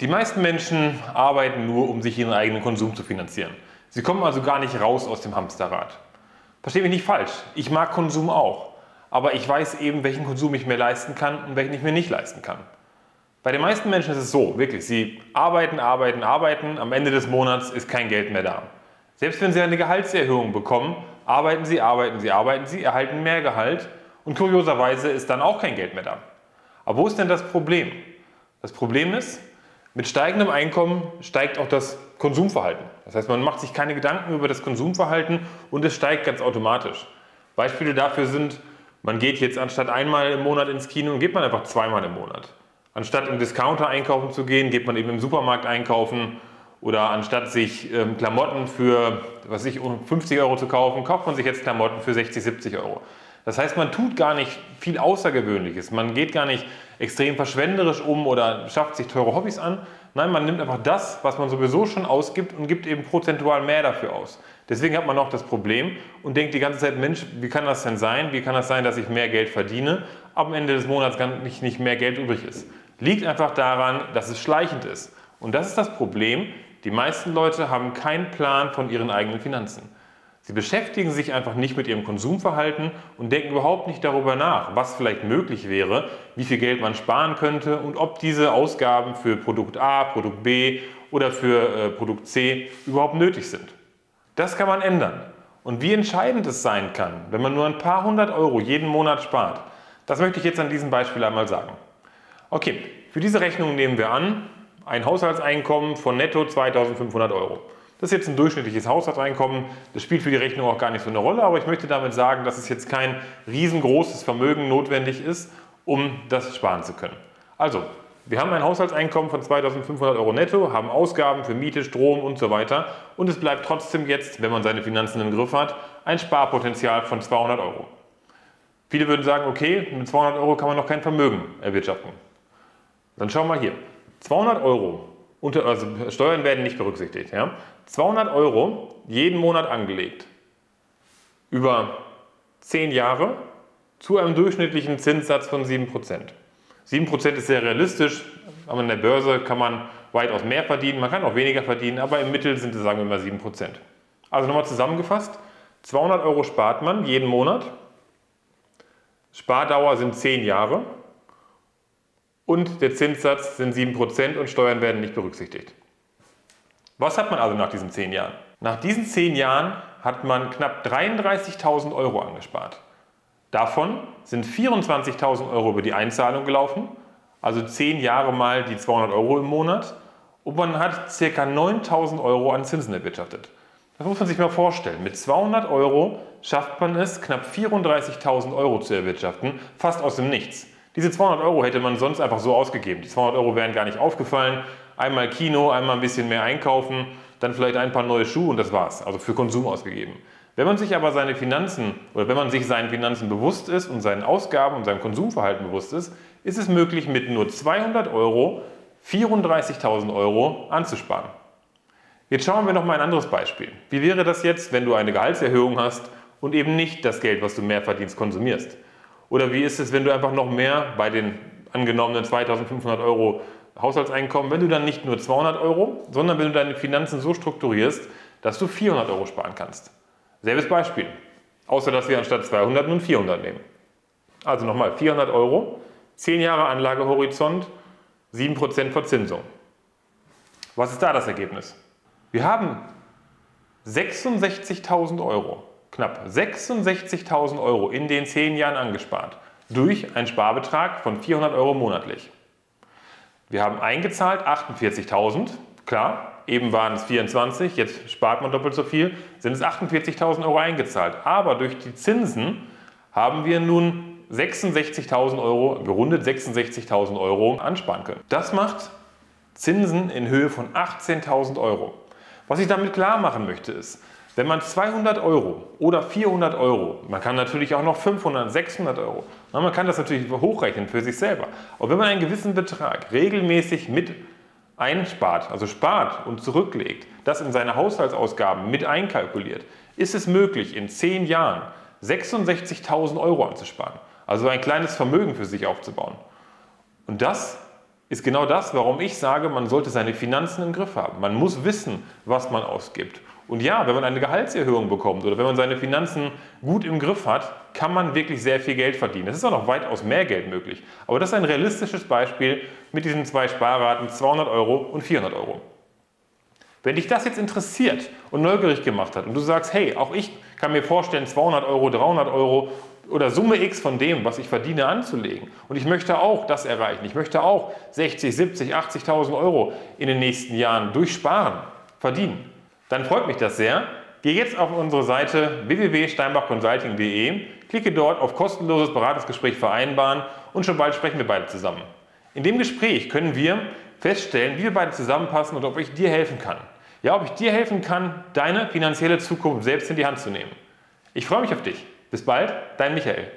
Die meisten Menschen arbeiten nur, um sich ihren eigenen Konsum zu finanzieren. Sie kommen also gar nicht raus aus dem Hamsterrad. Verstehe mich nicht falsch, ich mag Konsum auch. Aber ich weiß eben, welchen Konsum ich mir leisten kann und welchen ich mir nicht leisten kann. Bei den meisten Menschen ist es so, wirklich, sie arbeiten, arbeiten, arbeiten, am Ende des Monats ist kein Geld mehr da. Selbst wenn sie eine Gehaltserhöhung bekommen, arbeiten sie, arbeiten sie, arbeiten sie, erhalten mehr Gehalt und kurioserweise ist dann auch kein Geld mehr da. Aber wo ist denn das Problem? Das Problem ist, mit steigendem Einkommen steigt auch das Konsumverhalten. Das heißt, man macht sich keine Gedanken über das Konsumverhalten und es steigt ganz automatisch. Beispiele dafür sind, man geht jetzt anstatt einmal im Monat ins Kino, geht man einfach zweimal im Monat. Anstatt im Discounter einkaufen zu gehen, geht man eben im Supermarkt einkaufen. Oder anstatt sich ähm, Klamotten für was ich, 50 Euro zu kaufen, kauft man sich jetzt Klamotten für 60, 70 Euro. Das heißt, man tut gar nicht viel Außergewöhnliches. Man geht gar nicht extrem verschwenderisch um oder schafft sich teure Hobbys an. Nein, man nimmt einfach das, was man sowieso schon ausgibt und gibt eben prozentual mehr dafür aus. Deswegen hat man auch das Problem und denkt die ganze Zeit, Mensch, wie kann das denn sein? Wie kann das sein, dass ich mehr Geld verdiene, aber am Ende des Monats gar nicht, nicht mehr Geld übrig ist? Liegt einfach daran, dass es schleichend ist. Und das ist das Problem. Die meisten Leute haben keinen Plan von ihren eigenen Finanzen. Sie beschäftigen sich einfach nicht mit ihrem Konsumverhalten und denken überhaupt nicht darüber nach, was vielleicht möglich wäre, wie viel Geld man sparen könnte und ob diese Ausgaben für Produkt A, Produkt B oder für äh, Produkt C überhaupt nötig sind. Das kann man ändern. Und wie entscheidend es sein kann, wenn man nur ein paar hundert Euro jeden Monat spart, das möchte ich jetzt an diesem Beispiel einmal sagen. Okay, für diese Rechnung nehmen wir an, ein Haushaltseinkommen von netto 2500 Euro. Das ist jetzt ein durchschnittliches Haushaltseinkommen. Das spielt für die Rechnung auch gar nicht so eine Rolle, aber ich möchte damit sagen, dass es jetzt kein riesengroßes Vermögen notwendig ist, um das sparen zu können. Also, wir haben ein Haushaltseinkommen von 2500 Euro netto, haben Ausgaben für Miete, Strom und so weiter und es bleibt trotzdem jetzt, wenn man seine Finanzen im Griff hat, ein Sparpotenzial von 200 Euro. Viele würden sagen, okay, mit 200 Euro kann man noch kein Vermögen erwirtschaften. Dann schauen wir hier. 200 Euro unter, also Steuern werden nicht berücksichtigt. Ja? 200 Euro jeden Monat angelegt über 10 Jahre zu einem durchschnittlichen Zinssatz von 7%. 7% ist sehr realistisch, aber an der Börse kann man weitaus mehr verdienen, man kann auch weniger verdienen, aber im Mittel sind es, sagen wir mal, 7%. Also nochmal zusammengefasst, 200 Euro spart man jeden Monat, Spardauer sind 10 Jahre, und der Zinssatz sind 7% und Steuern werden nicht berücksichtigt. Was hat man also nach diesen 10 Jahren? Nach diesen 10 Jahren hat man knapp 33.000 Euro angespart. Davon sind 24.000 Euro über die Einzahlung gelaufen, also 10 Jahre mal die 200 Euro im Monat und man hat ca. 9.000 Euro an Zinsen erwirtschaftet. Das muss man sich mal vorstellen. Mit 200 Euro schafft man es, knapp 34.000 Euro zu erwirtschaften, fast aus dem Nichts. Diese 200 Euro hätte man sonst einfach so ausgegeben. Die 200 Euro wären gar nicht aufgefallen. Einmal Kino, einmal ein bisschen mehr einkaufen, dann vielleicht ein paar neue Schuhe und das war's. Also für Konsum ausgegeben. Wenn man sich aber seine Finanzen oder wenn man sich seinen Finanzen bewusst ist und seinen Ausgaben und seinem Konsumverhalten bewusst ist, ist es möglich, mit nur 200 Euro 34.000 Euro anzusparen. Jetzt schauen wir noch mal ein anderes Beispiel. Wie wäre das jetzt, wenn du eine Gehaltserhöhung hast und eben nicht das Geld, was du mehr verdienst, konsumierst? Oder wie ist es, wenn du einfach noch mehr bei den angenommenen 2500 Euro Haushaltseinkommen, wenn du dann nicht nur 200 Euro, sondern wenn du deine Finanzen so strukturierst, dass du 400 Euro sparen kannst. Selbes Beispiel. Außer dass wir anstatt 200 nun 400 nehmen. Also nochmal 400 Euro, 10 Jahre Anlagehorizont, 7% Verzinsung. Was ist da das Ergebnis? Wir haben 66.000 Euro knapp 66.000 Euro in den 10 Jahren angespart durch einen Sparbetrag von 400 Euro monatlich. Wir haben eingezahlt 48.000, klar, eben waren es 24, jetzt spart man doppelt so viel, sind es 48.000 Euro eingezahlt. Aber durch die Zinsen haben wir nun 66.000 Euro, gerundet 66.000 Euro ansparen können. Das macht Zinsen in Höhe von 18.000 Euro. Was ich damit klar machen möchte ist, wenn man 200 Euro oder 400 Euro, man kann natürlich auch noch 500, 600 Euro, man kann das natürlich hochrechnen für sich selber, aber wenn man einen gewissen Betrag regelmäßig mit einspart, also spart und zurücklegt, das in seine Haushaltsausgaben mit einkalkuliert, ist es möglich, in 10 Jahren 66.000 Euro anzusparen. Also ein kleines Vermögen für sich aufzubauen. Und das ist genau das, warum ich sage, man sollte seine Finanzen im Griff haben. Man muss wissen, was man ausgibt. Und ja, wenn man eine Gehaltserhöhung bekommt oder wenn man seine Finanzen gut im Griff hat, kann man wirklich sehr viel Geld verdienen. Es ist auch noch weitaus mehr Geld möglich. Aber das ist ein realistisches Beispiel mit diesen zwei Sparraten 200 Euro und 400 Euro. Wenn dich das jetzt interessiert und neugierig gemacht hat und du sagst, hey, auch ich kann mir vorstellen, 200 Euro, 300 Euro oder Summe X von dem, was ich verdiene, anzulegen. Und ich möchte auch das erreichen. Ich möchte auch 60, 70, 80.000 Euro in den nächsten Jahren durch Sparen verdienen. Dann freut mich das sehr. Geh jetzt auf unsere Seite www.steinbachconsulting.de, klicke dort auf kostenloses Beratungsgespräch vereinbaren und schon bald sprechen wir beide zusammen. In dem Gespräch können wir feststellen, wie wir beide zusammenpassen und ob ich dir helfen kann. Ja, ob ich dir helfen kann, deine finanzielle Zukunft selbst in die Hand zu nehmen. Ich freue mich auf dich. Bis bald, dein Michael.